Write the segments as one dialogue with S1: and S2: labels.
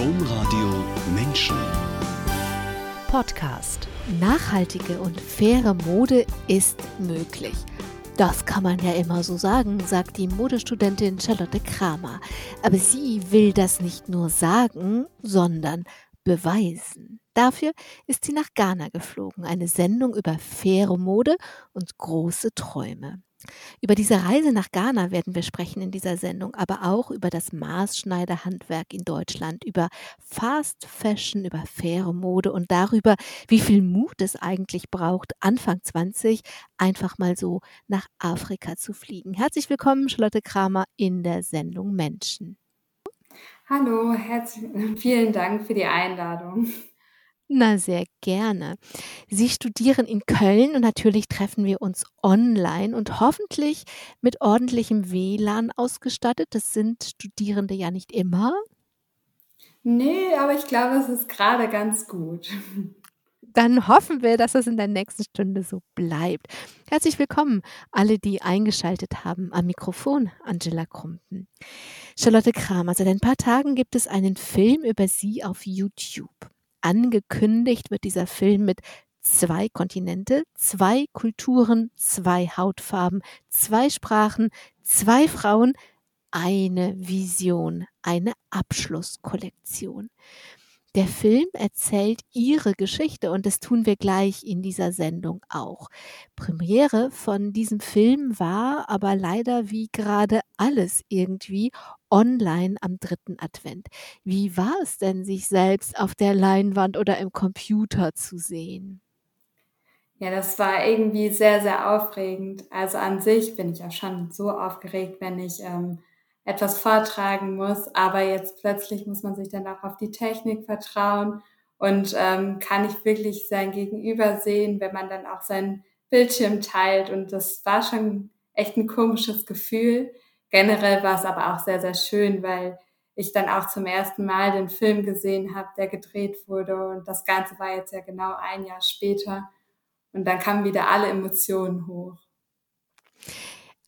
S1: Domradio Menschen.
S2: Podcast. Nachhaltige und faire Mode ist möglich. Das kann man ja immer so sagen, sagt die Modestudentin Charlotte Kramer. Aber sie will das nicht nur sagen, sondern beweisen. Dafür ist sie nach Ghana geflogen, eine Sendung über faire Mode und große Träume. Über diese Reise nach Ghana werden wir sprechen in dieser Sendung, aber auch über das Maßschneiderhandwerk in Deutschland, über Fast Fashion, über faire Mode und darüber, wie viel Mut es eigentlich braucht, Anfang 20 einfach mal so nach Afrika zu fliegen. Herzlich willkommen, Charlotte Kramer, in der Sendung Menschen.
S3: Hallo, herzlich, vielen Dank für die Einladung.
S2: Na, sehr gerne. Sie studieren in Köln und natürlich treffen wir uns online und hoffentlich mit ordentlichem WLAN ausgestattet. Das sind Studierende ja nicht immer.
S3: Nee, aber ich glaube, es ist gerade ganz gut.
S2: Dann hoffen wir, dass es in der nächsten Stunde so bleibt. Herzlich willkommen, alle, die eingeschaltet haben. Am Mikrofon Angela Krumpen. Charlotte Kramer, seit ein paar Tagen gibt es einen Film über Sie auf YouTube angekündigt wird dieser Film mit zwei Kontinente, zwei Kulturen, zwei Hautfarben, zwei Sprachen, zwei Frauen, eine Vision, eine Abschlusskollektion. Der Film erzählt ihre Geschichte und das tun wir gleich in dieser Sendung auch. Premiere von diesem Film war aber leider wie gerade alles irgendwie online am dritten Advent. Wie war es denn, sich selbst auf der Leinwand oder im Computer zu sehen?
S3: Ja, das war irgendwie sehr, sehr aufregend. Also an sich bin ich ja schon so aufgeregt, wenn ich ähm, etwas vortragen muss, aber jetzt plötzlich muss man sich dann auch auf die Technik vertrauen und ähm, kann ich wirklich sein Gegenüber sehen, wenn man dann auch seinen Bildschirm teilt und das war schon echt ein komisches Gefühl. Generell war es aber auch sehr, sehr schön, weil ich dann auch zum ersten Mal den Film gesehen habe, der gedreht wurde und das Ganze war jetzt ja genau ein Jahr später und dann kamen wieder alle Emotionen hoch.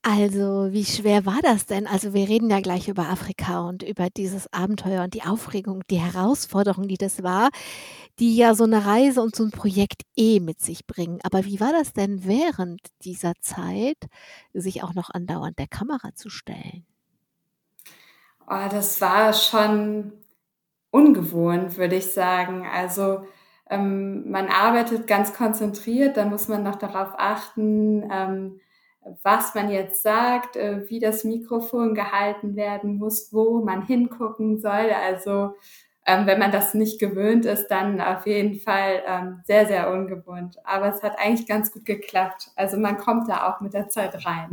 S2: Also, wie schwer war das denn? Also, wir reden ja gleich über Afrika und über dieses Abenteuer und die Aufregung, die Herausforderung, die das war, die ja so eine Reise und so ein Projekt eh mit sich bringen. Aber wie war das denn während dieser Zeit, sich auch noch andauernd der Kamera zu stellen?
S3: Oh, das war schon ungewohnt, würde ich sagen. Also, ähm, man arbeitet ganz konzentriert, da muss man noch darauf achten, ähm, was man jetzt sagt, äh, wie das Mikrofon gehalten werden muss, wo man hingucken soll. Also ähm, wenn man das nicht gewöhnt ist, dann auf jeden Fall ähm, sehr, sehr ungewohnt. Aber es hat eigentlich ganz gut geklappt. Also man kommt da auch mit der Zeit rein.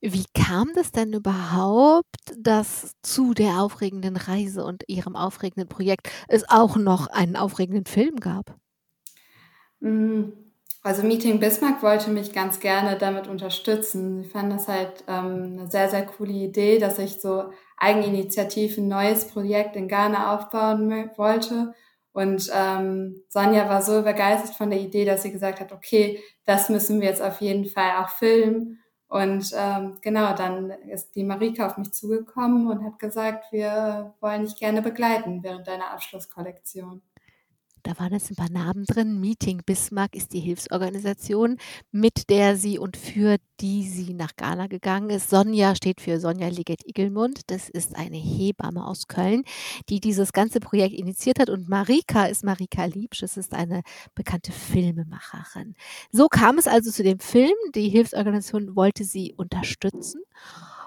S2: Wie kam das denn überhaupt, dass zu der aufregenden Reise und Ihrem aufregenden Projekt es auch noch einen aufregenden Film gab?
S3: Mm. Also Meeting Bismarck wollte mich ganz gerne damit unterstützen. Ich fand das halt ähm, eine sehr, sehr coole Idee, dass ich so eigeninitiativ ein neues Projekt in Ghana aufbauen wollte. Und ähm, Sonja war so begeistert von der Idee, dass sie gesagt hat, okay, das müssen wir jetzt auf jeden Fall auch filmen. Und ähm, genau, dann ist die Marika auf mich zugekommen und hat gesagt, wir wollen dich gerne begleiten während deiner Abschlusskollektion.
S2: Da waren jetzt ein paar Namen drin. Meeting Bismarck ist die Hilfsorganisation, mit der sie und für die sie nach Ghana gegangen ist. Sonja steht für Sonja Liget-Igelmund. Das ist eine Hebamme aus Köln, die dieses ganze Projekt initiiert hat. Und Marika ist Marika Liebsch. Das ist eine bekannte Filmemacherin. So kam es also zu dem Film. Die Hilfsorganisation wollte sie unterstützen.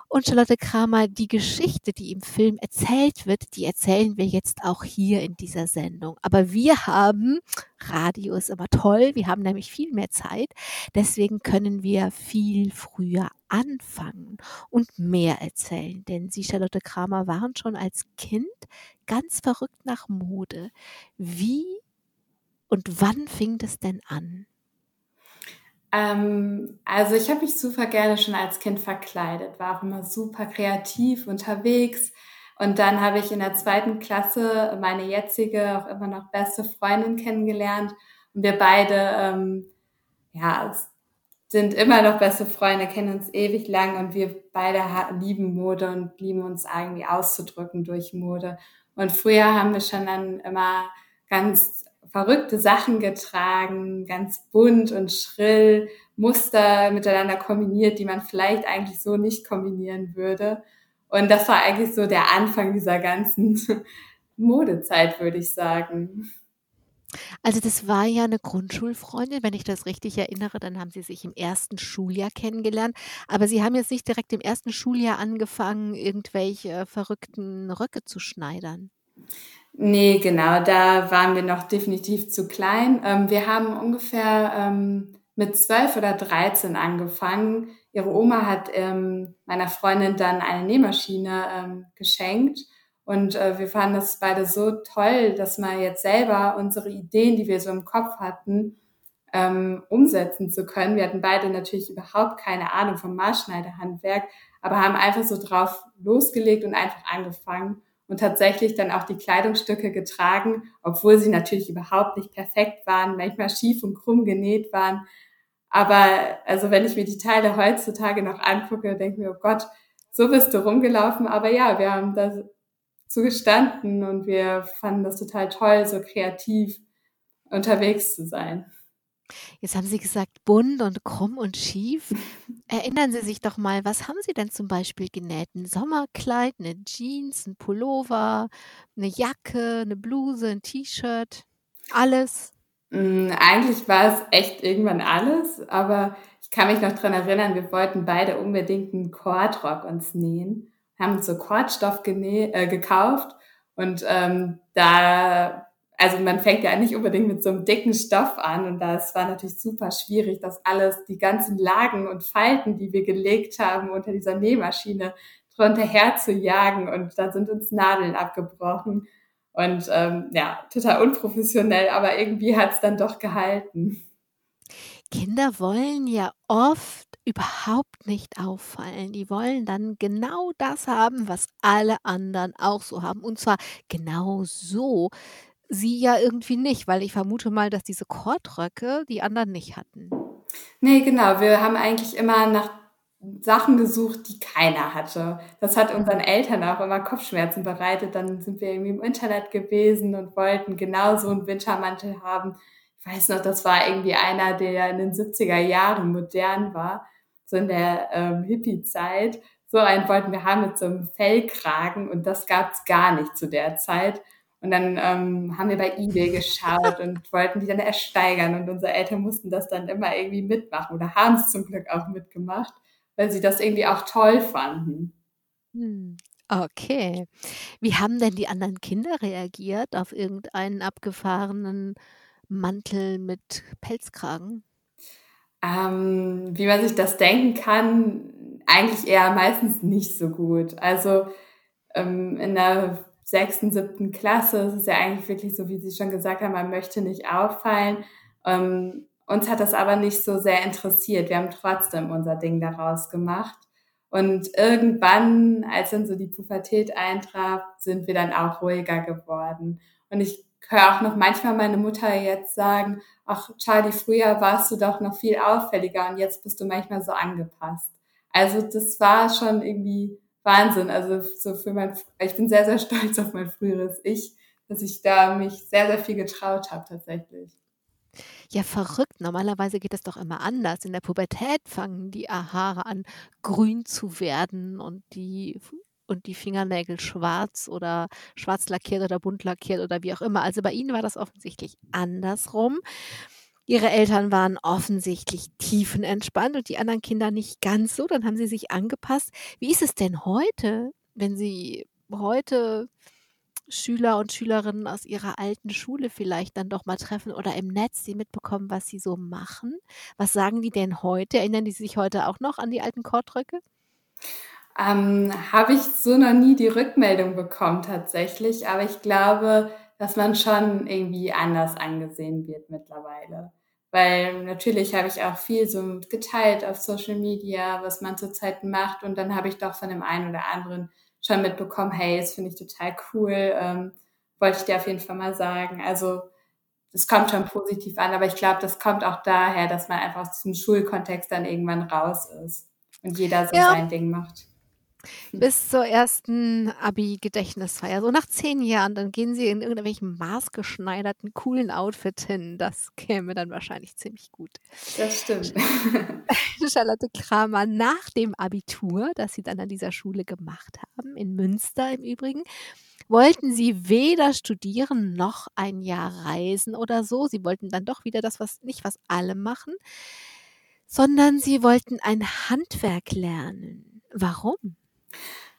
S2: Und Charlotte Kramer, die Geschichte, die im Film erzählt wird, die erzählen wir jetzt auch hier in dieser Sendung. Aber wir haben, Radio ist immer toll, wir haben nämlich viel mehr Zeit. Deswegen können wir viel früher anfangen und mehr erzählen. Denn Sie, Charlotte Kramer, waren schon als Kind ganz verrückt nach Mode. Wie und wann fing das denn an?
S3: Ähm, also ich habe mich super gerne schon als Kind verkleidet, war auch immer super kreativ unterwegs. Und dann habe ich in der zweiten Klasse meine jetzige, auch immer noch beste Freundin kennengelernt. Und wir beide, ähm, ja, sind immer noch beste Freunde, kennen uns ewig lang und wir beide lieben Mode und lieben uns irgendwie auszudrücken durch Mode. Und früher haben wir schon dann immer ganz verrückte Sachen getragen, ganz bunt und schrill, Muster miteinander kombiniert, die man vielleicht eigentlich so nicht kombinieren würde. Und das war eigentlich so der Anfang dieser ganzen Modezeit, würde ich sagen.
S2: Also das war ja eine Grundschulfreundin, wenn ich das richtig erinnere, dann haben Sie sich im ersten Schuljahr kennengelernt. Aber Sie haben jetzt nicht direkt im ersten Schuljahr angefangen, irgendwelche verrückten Röcke zu schneidern?
S3: Nee, genau, da waren wir noch definitiv zu klein. Ähm, wir haben ungefähr, ähm, mit 12 oder 13 angefangen. Ihre Oma hat, ähm, meiner Freundin dann eine Nähmaschine, ähm, geschenkt und äh, wir fanden das beide so toll, dass man jetzt selber unsere Ideen, die wir so im Kopf hatten, ähm, umsetzen zu können. Wir hatten beide natürlich überhaupt keine Ahnung vom Maßschneiderhandwerk, aber haben einfach so drauf losgelegt und einfach angefangen und tatsächlich dann auch die Kleidungsstücke getragen, obwohl sie natürlich überhaupt nicht perfekt waren, manchmal schief und krumm genäht waren. Aber also wenn ich mir die Teile heutzutage noch angucke, denke ich mir, oh Gott, so bist du rumgelaufen. Aber ja, wir haben das zugestanden und wir fanden das total toll, so kreativ unterwegs zu sein.
S2: Jetzt haben Sie gesagt, bunt und krumm und schief. Erinnern Sie sich doch mal, was haben Sie denn zum Beispiel genäht? Ein Sommerkleid, eine Jeans, ein Pullover, eine Jacke, eine Bluse, ein T-Shirt, alles?
S3: Mm, eigentlich war es echt irgendwann alles, aber ich kann mich noch dran erinnern, wir wollten beide unbedingt einen Kordrock uns nähen haben uns so Kordstoff äh, gekauft und ähm, da, also man fängt ja nicht unbedingt mit so einem dicken Stoff an und das war natürlich super schwierig, das alles, die ganzen Lagen und Falten, die wir gelegt haben unter dieser Nähmaschine drunter herzujagen und da sind uns Nadeln abgebrochen und ähm, ja, total unprofessionell, aber irgendwie hat's dann doch gehalten.
S2: Kinder wollen ja oft überhaupt nicht auffallen. Die wollen dann genau das haben, was alle anderen auch so haben. Und zwar genau so. Sie ja irgendwie nicht, weil ich vermute mal, dass diese Kordröcke die anderen nicht hatten.
S3: Nee, genau. Wir haben eigentlich immer nach Sachen gesucht, die keiner hatte. Das hat unseren Eltern auch immer Kopfschmerzen bereitet. Dann sind wir irgendwie im Internet gewesen und wollten genau so einen Wintermantel haben. Ich weiß noch, das war irgendwie einer, der in den 70er Jahren modern war so in der ähm, Hippie-Zeit. So einen wollten wir haben mit so einem Fellkragen und das gab's gar nicht zu der Zeit. Und dann ähm, haben wir bei eBay geschaut und wollten die dann ersteigern und unsere Eltern mussten das dann immer irgendwie mitmachen oder haben es zum Glück auch mitgemacht, weil sie das irgendwie auch toll fanden.
S2: Hm. Okay. Wie haben denn die anderen Kinder reagiert auf irgendeinen abgefahrenen Mantel mit Pelzkragen?
S3: Ähm, wie man sich das denken kann, eigentlich eher meistens nicht so gut. Also ähm, in der sechsten, siebten Klasse ist es ja eigentlich wirklich so, wie Sie schon gesagt haben, man möchte nicht auffallen. Ähm, uns hat das aber nicht so sehr interessiert. Wir haben trotzdem unser Ding daraus gemacht. Und irgendwann, als dann so die Pubertät eintraf, sind wir dann auch ruhiger geworden. Und ich höre auch noch manchmal meine Mutter jetzt sagen, ach Charlie, früher warst du doch noch viel auffälliger und jetzt bist du manchmal so angepasst. Also das war schon irgendwie Wahnsinn. Also so für mein, ich bin sehr, sehr stolz auf mein früheres Ich, dass ich da mich sehr, sehr viel getraut habe tatsächlich.
S2: Ja, verrückt. Normalerweise geht es doch immer anders. In der Pubertät fangen die Haare an, grün zu werden und die und die Fingernägel schwarz oder schwarz lackiert oder bunt lackiert oder wie auch immer. Also bei Ihnen war das offensichtlich andersrum. Ihre Eltern waren offensichtlich tiefenentspannt und die anderen Kinder nicht ganz so. Dann haben sie sich angepasst. Wie ist es denn heute, wenn Sie heute Schüler und Schülerinnen aus ihrer alten Schule vielleicht dann doch mal treffen oder im Netz sie mitbekommen, was sie so machen? Was sagen die denn heute? Erinnern die sich heute auch noch an die alten Kordröcke?
S3: Ähm, Habe ich so noch nie die Rückmeldung bekommen tatsächlich, aber ich glaube, dass man schon irgendwie anders angesehen wird mittlerweile. Weil natürlich habe ich auch viel so geteilt auf Social Media, was man zurzeit macht und dann habe ich doch von dem einen oder anderen schon mitbekommen, hey, das finde ich total cool, ähm, wollte ich dir auf jeden Fall mal sagen. Also das kommt schon positiv an, aber ich glaube, das kommt auch daher, dass man einfach aus diesem Schulkontext dann irgendwann raus ist und jeder so
S2: Ja.
S3: sein Ding macht.
S2: Bis zur ersten Abi-Gedächtnisfeier. So nach 10 Jahren, dann gehen sie in irgendwelchen maßgeschneiderten, coolen Outfit hin. Das käme dann wahrscheinlich ziemlich gut.
S3: Das stimmt.
S2: Charlotte Kramer, nach dem Abitur, das Sie dann an dieser Schule gemacht haben, in Münster im Übrigen, wollten Sie weder studieren noch ein Jahr reisen oder so. Sie wollten dann doch wieder das, was nicht was alle machen, sondern Sie wollten ein Handwerk lernen. Warum?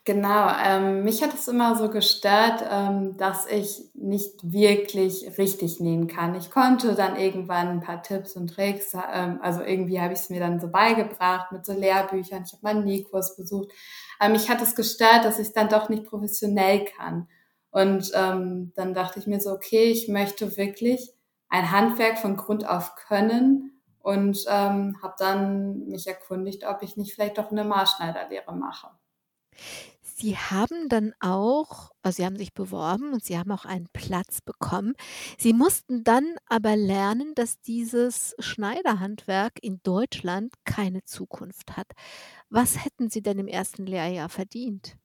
S3: Genau, ähm, mich hat es immer so gestört, ähm, dass ich nicht wirklich richtig nähen kann. Ich konnte dann irgendwann ein paar Tipps und Tricks, ähm, also irgendwie habe ich es mir dann so beigebracht mit so Lehrbüchern. Ich habe mal einen Nähkurs besucht. Aber mich hat es gestört, dass ich dann doch nicht professionell kann. Und ähm, dann dachte ich mir so, okay, ich möchte wirklich ein Handwerk von Grund auf können und ähm, habe dann mich erkundigt, ob ich nicht vielleicht doch eine Maßschneiderlehre mache.
S2: Sie haben dann auch also, Sie haben sich beworben und Sie haben auch einen Platz bekommen. Sie mussten dann aber lernen, dass dieses Schneiderhandwerk in Deutschland keine Zukunft hat. Was hätten Sie denn im ersten Lehrjahr verdient?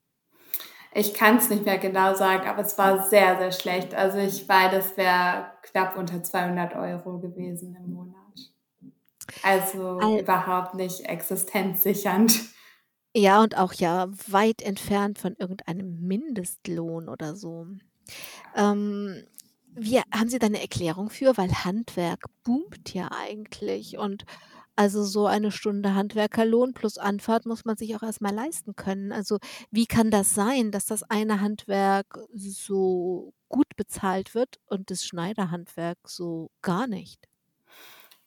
S3: Ich kann es nicht mehr genau sagen, aber es war sehr, sehr schlecht. Also ich weiß, das wäre knapp unter 200 Euro gewesen im Monat. Also
S2: Al
S3: überhaupt nicht existenzsichernd.
S2: Ja, und auch ja weit entfernt von irgendeinem Mindestlohn oder so. Ähm, wie haben Sie da 'ne Erklärung für? Weil Handwerk boomt ja eigentlich und also, so eine Stunde Handwerkerlohn plus Anfahrt muss man sich auch erst mal leisten können. Also, wie kann das sein, dass das eine Handwerk so gut bezahlt wird und das Schneiderhandwerk so gar nicht?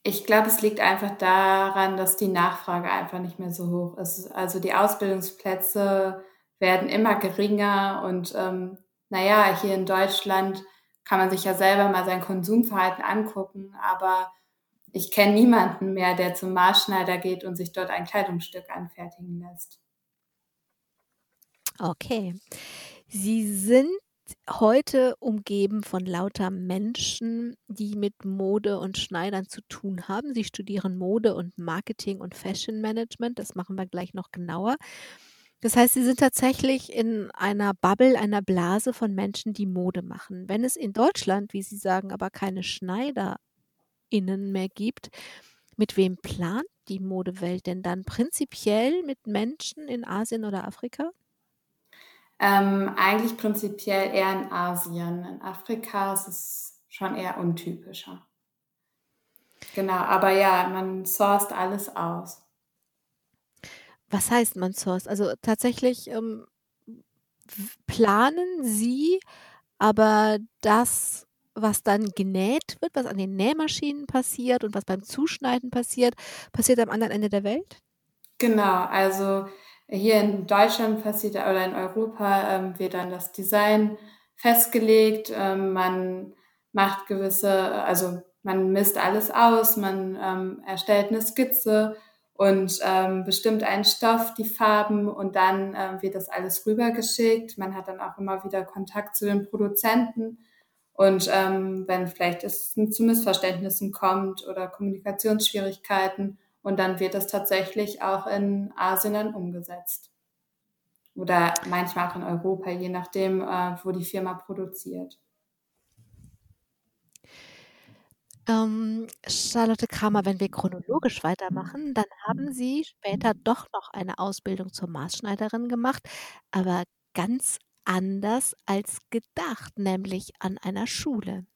S3: Ich glaube, es liegt einfach daran, dass die Nachfrage einfach nicht mehr so hoch ist. Also, die Ausbildungsplätze werden immer geringer und, ähm, na ja, hier in Deutschland kann man sich ja selber mal sein Konsumverhalten angucken, aber ich kenne niemanden mehr, der zum Maßschneider geht und sich dort ein Kleidungsstück anfertigen lässt.
S2: Okay. Sie sind heute umgeben von lauter Menschen, die mit Mode und Schneidern zu tun haben. Sie studieren Mode und Marketing und Fashion Management. Das machen wir gleich noch genauer. Das heißt, Sie sind tatsächlich in einer Bubble, einer Blase von Menschen, die Mode machen. Wenn es in Deutschland, wie Sie sagen, aber keine SchneiderInnen mehr gibt, mit wem plant die Modewelt denn dann? Prinzipiell mit Menschen in Asien oder Afrika?
S3: Ähm, eigentlich prinzipiell eher in Asien. In Afrika ist es schon eher untypischer. Genau, aber ja, man sourced alles aus.
S2: Was heißt man sourced? Also, tatsächlich, ähm, planen Sie, aber das, was dann genäht wird, was an den Nähmaschinen passiert und was beim Zuschneiden passiert, passiert am anderen Ende der Welt?
S3: Genau, also hier in Deutschland passiert oder in Europa, ähm, wird dann das Design festgelegt. Ähm, man macht gewisse also, man misst alles aus, man, ähm, erstellt 'ne Skizze und, ähm, bestimmt einen Stoff, die Farben und dann, ähm, wird das alles rübergeschickt. Man hat dann auch immer wieder Kontakt zu den Produzenten und, ähm, wenn vielleicht es zu Missverständnissen kommt oder Kommunikationsschwierigkeiten und dann wird das tatsächlich auch in Asien dann umgesetzt. Oder manchmal auch in Europa, je nachdem, äh, wo die Firma produziert.
S2: Ähm, Charlotte Kramer, wenn wir chronologisch weitermachen, dann haben Sie später doch noch eine Ausbildung zur Maßschneiderin gemacht, aber ganz anders als gedacht, nämlich an einer Schule.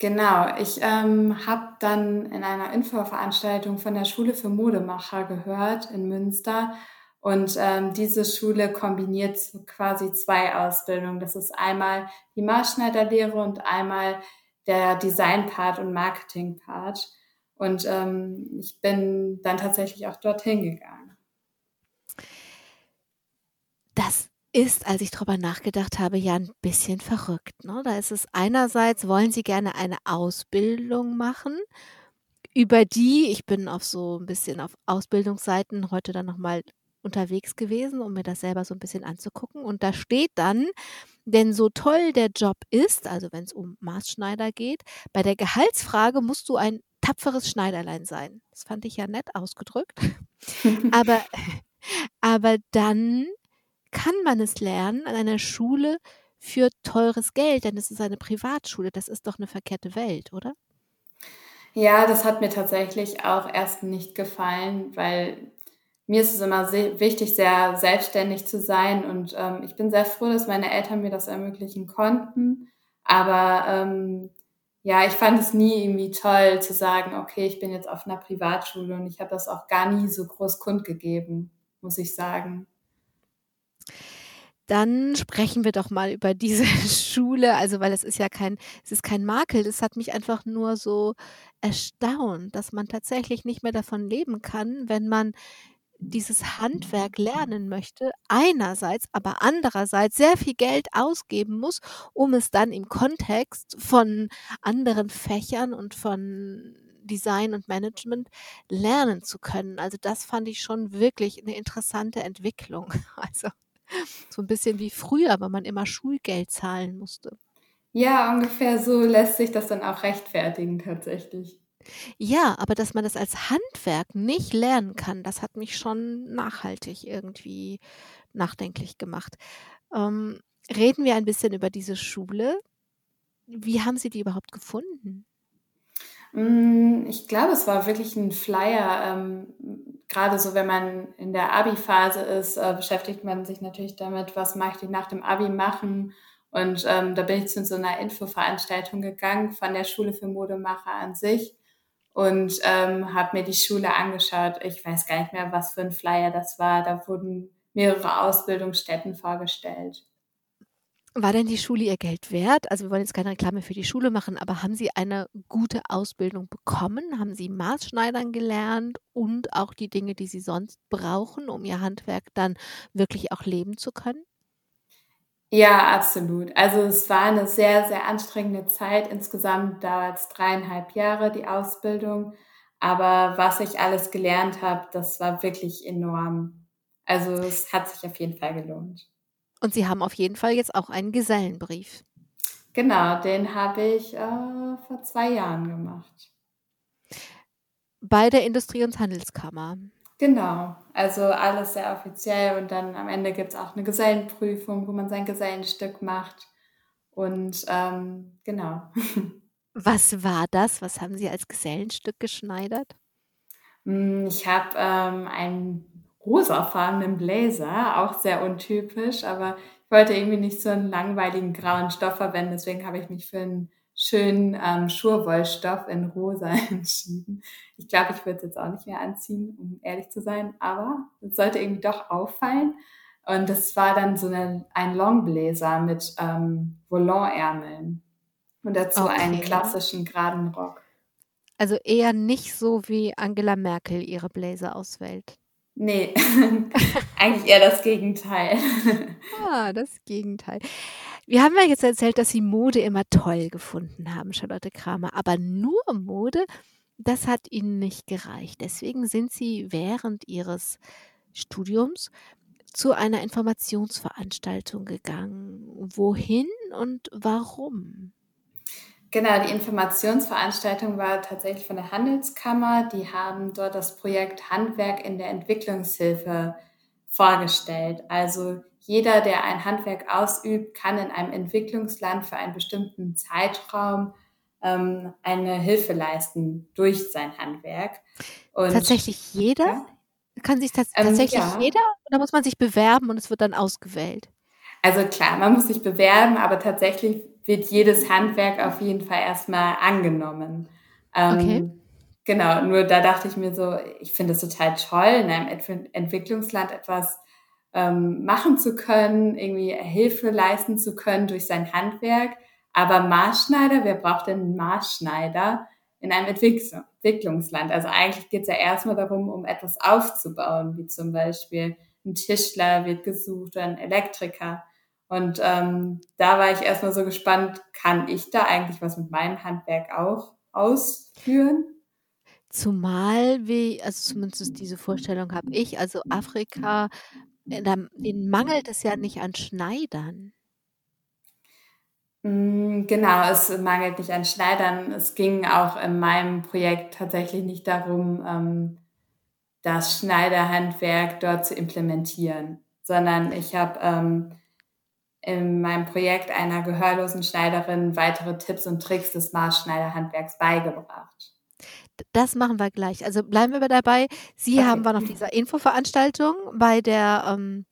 S3: Genau, ich, ähm, habe dann in einer Infoveranstaltung von der Schule für Modemacher gehört in Münster und, ähm, diese Schule kombiniert quasi 2 Ausbildungen. Das ist einmal die Maßschneiderlehre und einmal der Design-Part und Marketing-Part. Und, ähm, ich bin dann tatsächlich auch dorthin gegangen.
S2: Das ist, als ich drüber nachgedacht habe, ja 'n bisschen verrückt, ne? Da ist es einerseits wollen Sie gerne eine Ausbildung machen, über die ich bin auf so 'n bisschen auf Ausbildungsseiten heute dann noch mal unterwegs gewesen, um mir das selber so 'n bisschen anzugucken. Und da steht dann, Denn so toll der Job ist, also wenn es um Maßschneider geht, bei der Gehaltsfrage musst du ein tapferes Schneiderlein sein. Das fand ich ja nett ausgedrückt. Aber aber dann kann man es lernen an einer Schule für teures Geld, denn es ist eine Privatschule. Das ist doch 'ne verkehrte Welt, oder?
S3: Ja, das hat mir tatsächlich auch erst nicht gefallen, weil mir ist es immer se wichtig, sehr selbstständig zu sein und, ähm, ich bin sehr froh, dass meine Eltern mir das ermöglichen konnten. Aber, ähm, ja, ich fand es nie irgendwie toll zu sagen: „Okay, ich bin jetzt auf 'ner Privatschule“, und ich habe das auch gar nie so groß kundgegeben, muss ich sagen.
S2: Dann sprechen wir doch mal über diese Schule, also, weil es ist ja kein es ist kein Makel. Das hat mich einfach nur so erstaunt, dass man tatsächlich nicht mehr davon leben kann, wenn man dieses Handwerk lernen möchte, einerseits, aber andererseits sehr viel Geld ausgeben muss, um es dann im Kontext von anderen Fächern und von Design und Management lernen zu können. Also, das fand ich schon wirklich 'ne interessante Entwicklung. Also, so 'n bisschen wie früher, wenn man immer Schulgeld zahlen musste.
S3: Ja, ungefähr so lässt sich das dann auch rechtfertigen tatsächlich.
S2: Ja, aber dass man das als Handwerk nicht lernen kann, das hat mich schon nachhaltig irgendwie nachdenklich gemacht. Ähm, reden wir ein bisschen über diese Schule. Wie haben Sie die überhaupt gefunden?
S3: Hm, ich glaube, es war wirklich 'n Flyer. Ähm, grade so, wenn man in der Abi-Phase ist, äh, beschäftigt man sich natürlich damit: „Was möchte ich nach dem Abi machen?“ Und, ähm, da bin ich zu so 'ner Infoveranstaltung gegangen von der Schule für Modemacher an sich und, ähm, habe mir die Schule angeschaut. Ich weiß gar nicht mehr, was für 'n Flyer das war. Da wurden mehrere Ausbildungsstätten vorgestellt.
S2: War denn die Schule ihr Geld wert? Also, wir wollen jetzt keine Reklame für die Schule machen, aber haben Sie eine gute Ausbildung bekommen? Haben Sie Maßschneidern gelernt und auch die Dinge, die Sie sonst brauchen, um Ihr Handwerk dann wirklich auch leben zu können?
S3: Ja, absolut. Also, es war 'ne sehr, sehr anstrengende Zeit. Insgesamt dauert's 3,5 Jahre, die Ausbildung. Aber was ich alles gelernt habe, das war wirklich enorm. Also, es hat sich auf jeden Fall gelohnt.
S2: Und Sie haben auf jeden Fall jetzt auch einen Gesellenbrief.
S3: Genau, den habe ich, äh, vor 2 Jahren gemacht.
S2: Bei der Industrie und Handelskammer?
S3: Genau, also, alles sehr offiziell und dann am Ende gibt's auch 'ne Gesellenprüfung, wo man sein Gesellenstück macht und, ähm, genau.
S2: Was war das? Was haben Sie als Gesellenstück geschneidert?
S3: Hm, ich habe, ähm, einen rosafarbenen Blazer, auch sehr untypisch, aber ich wollte irgendwie nicht so 'n langweiligen grauen Stoff verwenden, deswegen habe ich mich für 'n schönen, ähm, Schurwollstoff in rosa entschieden. Ich glaube, ich würde es jetzt auch nicht mehr anziehen, um ehrlich zu sein, aber es sollte irgendwie doch auffallen. Und das war dann so 'ne ein Longblazer mit, ähm, Volantärmeln und dazu einen
S2: Okay.
S3: klassischen geraden Rock.
S2: Also, eher nicht so, wie Angela Merkel ihre Bläser auswählt.
S3: Ne, eigentlich eher das Gegenteil.
S2: Ah, das Gegenteil. Wir haben ja jetzt erzählt, dass Sie Mode immer toll gefunden haben, Charlotte Kramer, aber nur Mode, das hat Ihnen nicht gereicht. Deswegen sind Sie während Ihres Studiums zu einer Informationsveranstaltung gegangen. Wohin und warum?
S3: Genau, die Informationsveranstaltung war tatsächlich von der Handelskammer. Die haben dort das Projekt „Handwerk in der Entwicklungshilfe“ vorgestellt. Also, jeder, der ein Handwerk ausübt, kann in einem Entwicklungsland für einen bestimmten Zeitraum, ähm, eine Hilfe leisten durch sein Handwerk. Und
S2: Tatsächlich jeder?
S3: ja?
S2: Kann sich tats
S3: Ähm,
S2: tatsächlich
S3: ja.
S2: jeder oder muss man sich bewerben und es wird dann ausgewählt?
S3: Also, klar, man muss sich bewerben, aber tatsächlich wird jedes Handwerk auf jeden Fall erst mal angenommen.
S2: Okay.
S3: Ähm, genau, nur da dachte ich mir so: „Ich finde das total toll, in einem Entwi Entwicklungsland etwas, ähm, machen zu können, irgendwie Hilfe leisten zu können durch sein Handwerk. Aber Maßschneider, wer braucht denn Maßschneider in einem Entwicks Entwicklungsland?“ Also, eigentlich geht's ja erst mal darum, um etwas aufzubauen, wie zum Beispiel 'n Tischler wird gesucht oder 'n Elektriker. Und, ähm, da war ich erst mal so gespannt: „Kann ich da eigentlich was mit meinem Handwerk auch ausführen?“
S2: Zumal wie also, zumindest diese Vorstellung habe ich, also, Afrika, äh, denen mangelt es ja nicht an Schneidern.
S3: Hm, genau, es mangelt nicht an Schneidern. Es ging auch in meinem Projekt tatsächlich nicht darum, ähm, das Schneiderhandwerk dort zu implementieren, sondern ich habe, ähm, in meinem Projekt einer gehörlosen Schneiderin weitere Tipps und Tricks des Maßschneiderhandwerks beigebracht.
S2: Das machen wir gleich. Also, bleiben wir dabei. Sie haben
S3: Okay.
S2: waren auf dieser Infoveranstaltung bei der, ähm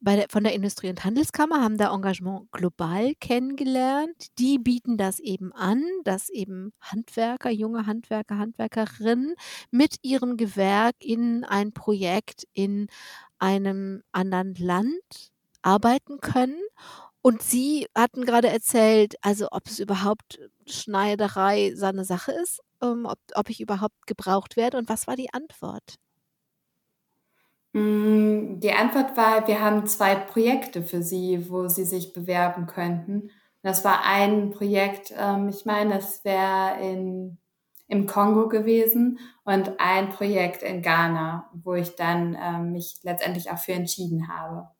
S2: bei der von der Industrie und Handelskammer, haben da Engagement global kennengelernt. Die bieten das eben an, dass eben Handwerker, junge Handwerker, Handwerkerinnen mit ihrem Gewerk in ein Projekt in einem anderen Land arbeiten können. Und Sie hatten grade erzählt, also, ob es überhaupt Schneiderei seine Sache ist, ähm, ob ob ich überhaupt gebraucht werde und was war die Antwort?
S3: Hm, die Antwort war, wir haben 2 Projekte für Sie, wo Sie sich bewerben könnten. Das war ein Projekt, ähm, ich meine, das wäre in im Kongo gewesen und ein Projekt in Ghana, wo ich dann, ähm, mich letztendlich auch für entschieden habe.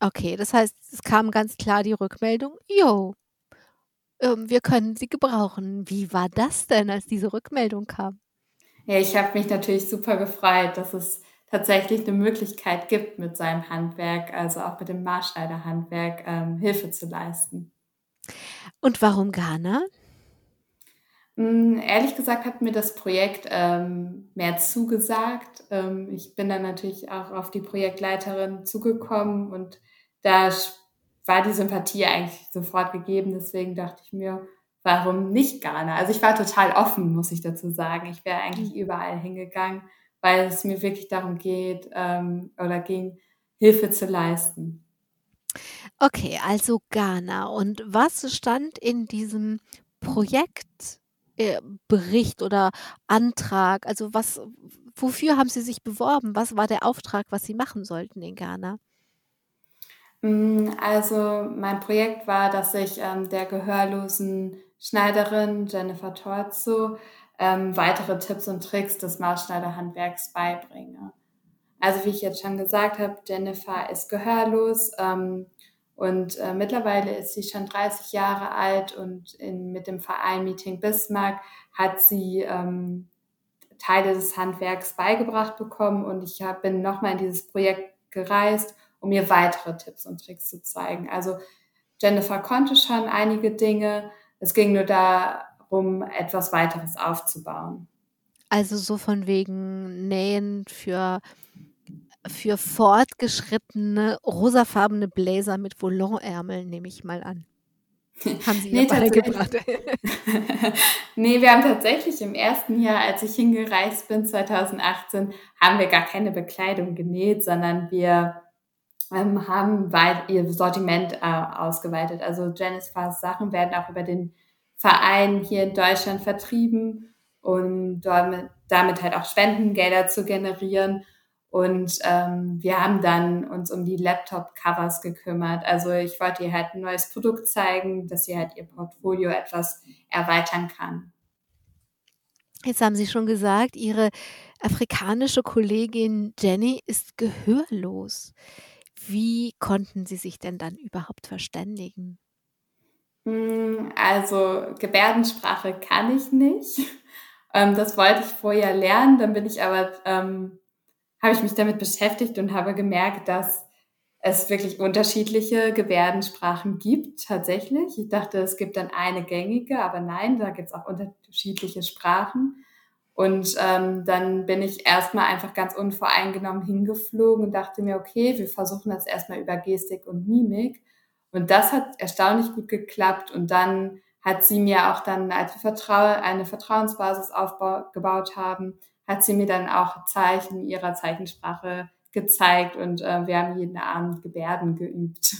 S2: Okay, das heißt, es kam ganz klar die Rückmeldung: „Jo, ähm, wir können Sie gebrauchen.“ Wie war das denn, als diese Rückmeldung kam?
S3: Ja, ich habe mich natürlich super gefreut, dass es tatsächlich 'ne Möglichkeit gibt, mit seinem Handwerk, also auch mit dem Maßschneiderhandwerk, ähm, Hilfe zu leisten.
S2: Und warum Ghana?
S3: Hm, ehrlich gesagt hat mir das Projekt, ähm, mehr zugesagt. Ähm, ich bin dann natürlich auch auf die Projektleiterin zugekommen und da war die Sympathie eigentlich sofort gegeben. Deswegen dachte ich mir: „Warum nicht Ghana?“ Also, ich war total offen, muss ich dazu sagen. Ich wäre
S2: Mhm.
S3: eigentlich überall hingegangen, weil es mir wirklich darum geht ähm, oder ging, Hilfe zu leisten.
S2: Okay, also Ghana. Und was stand in diesem Projekt äh, Bericht oder Antrag? Also, was wofür haben Sie sich beworben? Was war der Auftrag, was Sie machen sollten in Ghana?
S3: Hm, also, mein Projekt war, dass ich, ähm, der gehörlosen Schneiderin Jennifer Torzo, ähm, weitere Tipps und Tricks des Maßschneiderhandwerks beibringe. Also, wie ich jetzt schon gesagt habe, Jennifer ist gehörlos, ähm, und, äh, mittlerweile ist sie schon 30 Jahre alt und in mit dem Verein Meeting Bismarck hat sie, ähm, Teile des Handwerks beigebracht bekommen und ich habe bin noch mal in dieses Projekt gereist, um ihr weitere Tipps und Tricks zu zeigen. Also, Jennifer konnte schon einige Dinge. Es ging nur darum, etwas Weiteres aufzubauen.
S2: Also, so von wegen Nähen für für Fortgeschrittene, rosafarbene Bläser mit Volantärmeln, nehme ich mal an. Haben Sie ihr
S3: Ne, tatsächlich
S2: beigebracht.
S3: ne, wir haben tatsächlich im 1. Jahr, als ich hingereist bin, 2018, haben wir gar keine Bekleidung genäht, sondern wir, ähm, haben weit ihr Sortiment, äh, ausgeweitet. Also, Jennifers Sachen werden auch über den Verein hier in Deutschland vertrieben und damit damit halt auch Spendengelder zu generieren. Und, ähm, wir haben dann uns um die Laptop-Covers gekümmert. Also, ich wollte ihr halt 'n neues Produkt zeigen, dass sie halt ihr Portfolio etwas erweitern kann.
S2: Jetzt haben Sie schon gesagt, Ihre afrikanische Kollegin Jenny ist gehörlos. Wie konnten Sie sich denn dann überhaupt verständigen?
S3: Hm, also, Gebärdensprache kann ich nicht. Ähm, das wollte ich vorher lernen, dann bin ich aber ähm, habe ich mich damit beschäftigt und habe gemerkt, dass es wirklich unterschiedliche Gebärdensprachen gibt tatsächlich. Ich dachte, es gibt dann eine gängige, aber nein, da gibt's auch unterschiedliche Sprachen. Und, ähm, dann bin ich erst mal einfach ganz unvoreingenommen hingeflogen und dachte mir: „Okay, wir versuchen das erst mal über Gestik und Mimik.“ Und das hat erstaunlich gut geklappt und dann hat sie mir auch dann, als wir vertrau eine Vertrauensbasis aufbau gebaut haben, hat sie mir dann auch Zeichen ihrer Zeichensprache gezeigt und, äh, wir haben jeden Abend Gebärden geübt.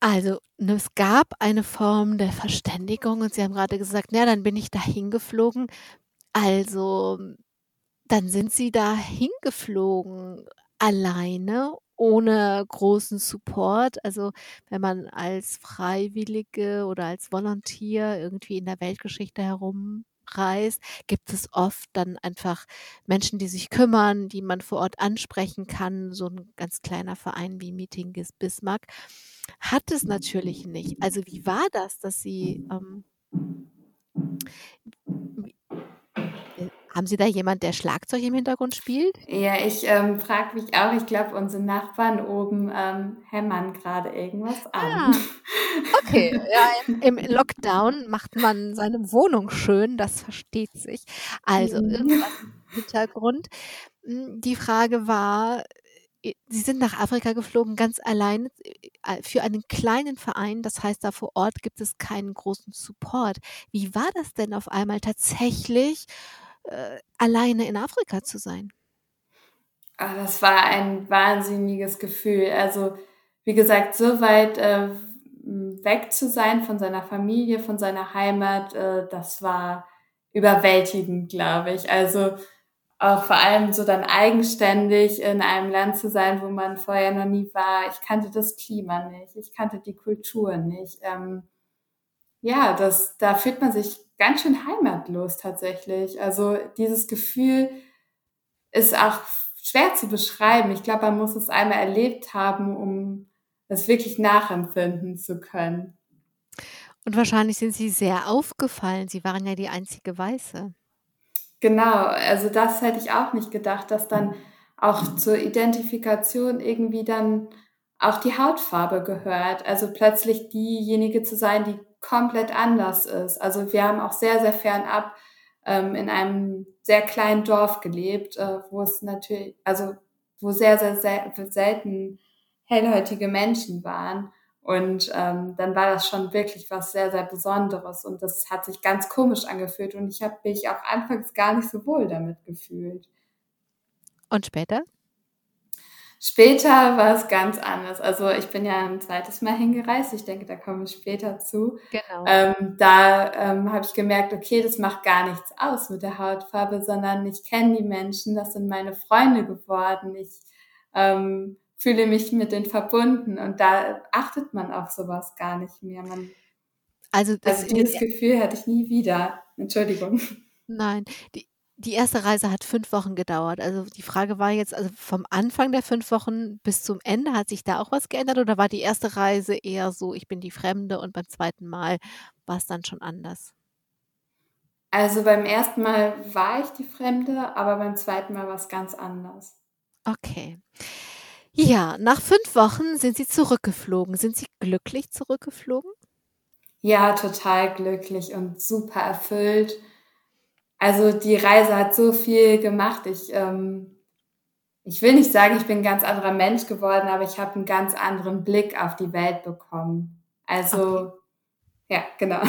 S2: Also, ne, es gab eine Form der Verständigung und Sie haben grade gesagt: „Na dann bin ich da hingeflogen.“ Also, dann sind Sie da hingeflogen alleine, ohne großen Support? Also, wenn man als Freiwillige oder als Volunteer irgendwie in der Weltgeschichte herum reist, gibt es oft dann einfach Menschen, die sich kümmern, die man vor Ort ansprechen kann. So ein ganz kleiner Verein wie Meeting Bismarck hat es natürlich nicht. Also, wie war das, dass Sie, ähm haben Sie da jemand, der Schlagzeug im Hintergrund spielt?
S3: Ja, ich, ähm, frage mich auch, ich glaube, unsere Nachbarn oben, ähm, hämmern gerade irgendwas an.
S2: Ah, okay. Ja, im im Lockdown macht man seine Wohnung schön, das versteht sich. Also,
S3: Mhm.
S2: irgendwas im Hintergrund. Hm, die Frage war, äh, Sie sind nach Afrika geflogen, ganz allein, äh, für einen kleinen Verein. Das heißt, da vor Ort gibt es keinen großen Support. Wie war das denn auf einmal tatsächlich, äh, alleine in Afrika zu sein?
S3: Ah, das war ein wahnsinniges Gefühl. Also, wie gesagt, so weit, äh, weg zu sein von seiner Familie, von seiner Heimat, äh, das war überwältigend, glaube ich. Also, auch vor allem so dann eigenständig in einem Land zu sein, wo man vorher noch nie war. Ich kannte das Klima nicht, ich kannte die Kultur nicht. Ähm, ja, das da fühlt man sich ganz schön heimatlos tatsächlich. Also, dieses Gefühl ist auch schwer zu beschreiben. Ich glaube, man muss es einmal erlebt haben, um es wirklich nachempfinden zu können.
S2: Und wahrscheinlich sind Sie sehr aufgefallen. Sie waren ja die einzige Weiße.
S3: Genau, also das hätte ich auch nicht gedacht, dass dann auch zur Identifikation irgendwie dann auch die Hautfarbe gehört. Also plötzlich diejenige zu sein, die komplett anders ist. Also wir haben auch sehr, sehr fernab ähm, in einem sehr kleinen Dorf gelebt, äh, wo es natürlich, also wo sehr, sehr, sehr selten hellhäutige Menschen waren. Und ähm, dann war das schon wirklich was sehr, sehr Besonderes. Und das hat sich ganz komisch angefühlt. Und ich habe mich auch anfangs gar nicht so wohl damit gefühlt.
S2: Und später?
S3: Später war es ganz anders. Also ich bin ja ein zweites Mal hingereist. Ich denke, da kommen wir später zu.
S2: Genau.
S3: Ähm, da ähm, habe ich gemerkt, okay, das macht gar nichts aus mit der Hautfarbe, sondern ich kenne die Menschen, das sind meine Freunde geworden. Ich ähm, fühle mich mit denen verbunden und da achtet man auf sowas gar nicht mehr. Man,
S2: Also, das
S3: also dieses Gefühl hatte ich nie wieder. Entschuldigung.
S2: Nein, die die erste Reise hat 5 Wochen gedauert. Also, die Frage war jetzt, also, vom Anfang der 5 Wochen bis zum Ende, hat sich da auch was geändert oder war die erste Reise eher so: „Ich bin die Fremde“ und beim zweiten Mal war es dann schon anders?
S3: Also beim ersten Mal war ich die Fremde, aber beim zweiten Mal war es ganz anders.
S2: Okay. Ja, nach 5 Wochen sind Sie zurückgeflogen. Sind Sie glücklich zurückgeflogen?
S3: Ja, total glücklich und super erfüllt. Also die Reise hat so viel gemacht. Ich, ähm, ich will nicht sagen, ich bin 'n ganz anderer Mensch geworden, aber ich habe 'n ganz anderen Blick auf die Welt bekommen.
S2: Okay.
S3: Also ja, genau.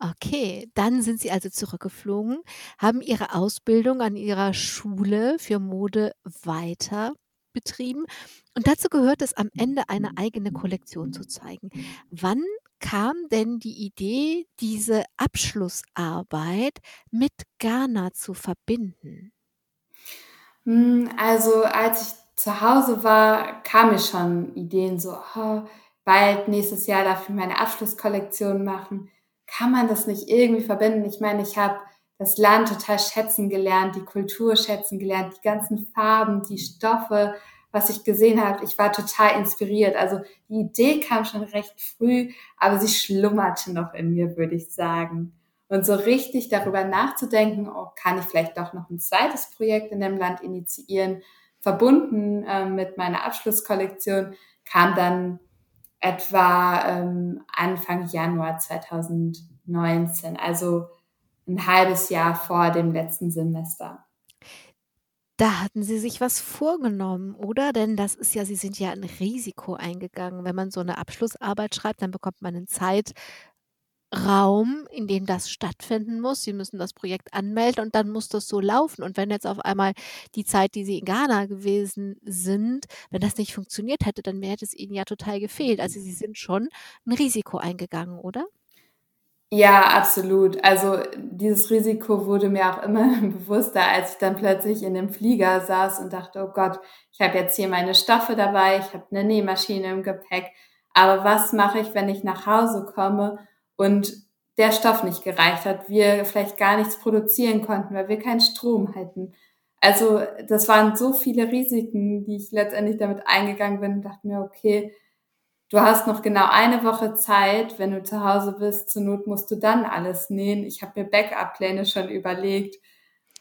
S2: Okay, dann sind Sie also zurückgeflogen, haben Ihre Ausbildung an Ihrer Schule für Mode weiter betrieben und dazu gehört es, am Ende eine eigene Kollektion zu zeigen. Wann kam denn die Idee, diese Abschlussarbeit mit Ghana zu verbinden?
S3: Hm, also, als ich zu Hause war, kamen mir schon Ideen so: „Oh, bald nächstes Jahr darf ich meine Abschlusskollektion machen. Kann man das nicht irgendwie verbinden?“ Ich meine, ich habe das Land total schätzen gelernt, die Kultur schätzen gelernt, die ganzen Farben, die Stoffe, was ich gesehen habe. Ich war total inspiriert. Also, die Idee kam schon recht früh, aber sie schlummerte noch in mir, würde ich sagen. Und so richtig darüber nachzudenken: „Oh, kann ich vielleicht doch noch 'n zweites Projekt in dem Land initiieren?“ Verbunden, ähm, mit meiner Abschlusskollektion, kam dann etwa, ähm, Anfang Januar 2019, also 'n halbes Jahr vor dem letzten Semester.
S2: Da hatten Sie sich was vorgenommen, oder? Denn das ist ja Sie sind ja 'n Risiko eingegangen. Wenn man so 'ne Abschlussarbeit schreibt, dann bekommt man 'nen Zeitraum, in dem das stattfinden muss. Sie müssen das Projekt anmelden und dann muss das so laufen. Und wenn jetzt auf einmal die Zeit, die Sie in Ghana gewesen sind wenn das nicht funktioniert hätte, dann hätte es Ihnen ja total gefehlt. Also, Sie sind schon 'n Risiko eingegangen, oder?
S3: Ja, absolut. Also, dieses Risiko wurde mir auch immer bewusster, als ich dann plötzlich in dem Flieger saß und dachte: „Oh Gott, ich habe jetzt hier meine Stoffe dabei, ich habe 'ne Nähmaschine im Gepäck, aber was mache ich, wenn ich nach Hause komme und der Stoff nicht gereicht hat, wir vielleicht gar nichts produzieren konnten, weil wir keinen Strom hatten. Also das waren so viele Risiken, die ich letztendlich damit eingegangen bin und dachte mir, okay, du hast noch genau eine Woche Zeit, wenn du zu Hause bist, zur Not musst du dann alles nähen. Ich habe mir Backup-Pläne schon überlegt,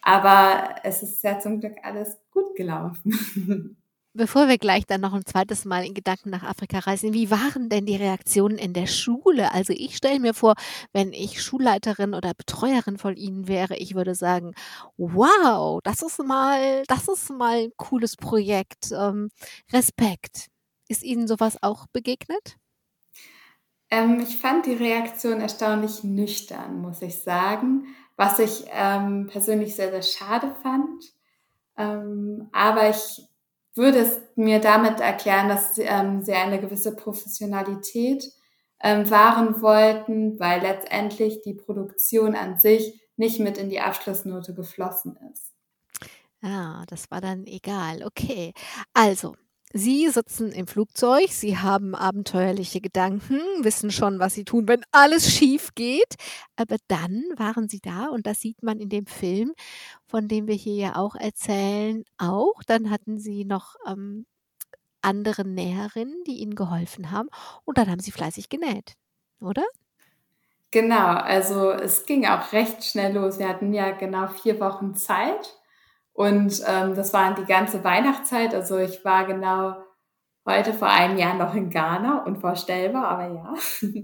S3: aber es ist ja zum Glück alles gut gelaufen.
S2: Bevor wir gleich dann noch ein zweites Mal in Gedanken nach Afrika reisen, wie waren denn die Reaktionen in der Schule? Also ich stelle mir vor, wenn ich Schulleiterin oder Betreuerin von Ihnen wäre, ich würde sagen, wow, das ist mal, das ist mal ein cooles Projekt. Ähm, Respekt. Ist Ihnen sowas auch begegnet?
S3: Ähm, ich fand die Reaktion erstaunlich nüchtern, muss ich sagen, was ich ähm, persönlich sehr, sehr schade fand. Ähm, aber ich würde es mir damit erklären, dass ähm, sie eine gewisse Professionalität ähm, wahren wollten, weil letztendlich die Produktion an sich nicht mit in die Abschlussnote geflossen ist.
S2: Ah, das war dann egal. Okay. Also, Sie sitzen im Flugzeug, Sie haben abenteuerliche Gedanken, wissen schon, was Sie tun, wenn alles schief geht. Aber dann waren Sie da und das sieht man in dem Film, von dem wir hier ja auch erzählen, auch. Dann hatten Sie noch ähm, andere Näherinnen, die Ihnen geholfen haben und dann haben Sie fleißig genäht, oder?
S3: Genau, also es ging auch recht schnell los. Wir hatten ja genau vier Wochen Zeit und ähm, das war die ganze Weihnachtszeit. Also ich war genau heute vor einem Jahr noch in Ghana, unvorstellbar, aber ja.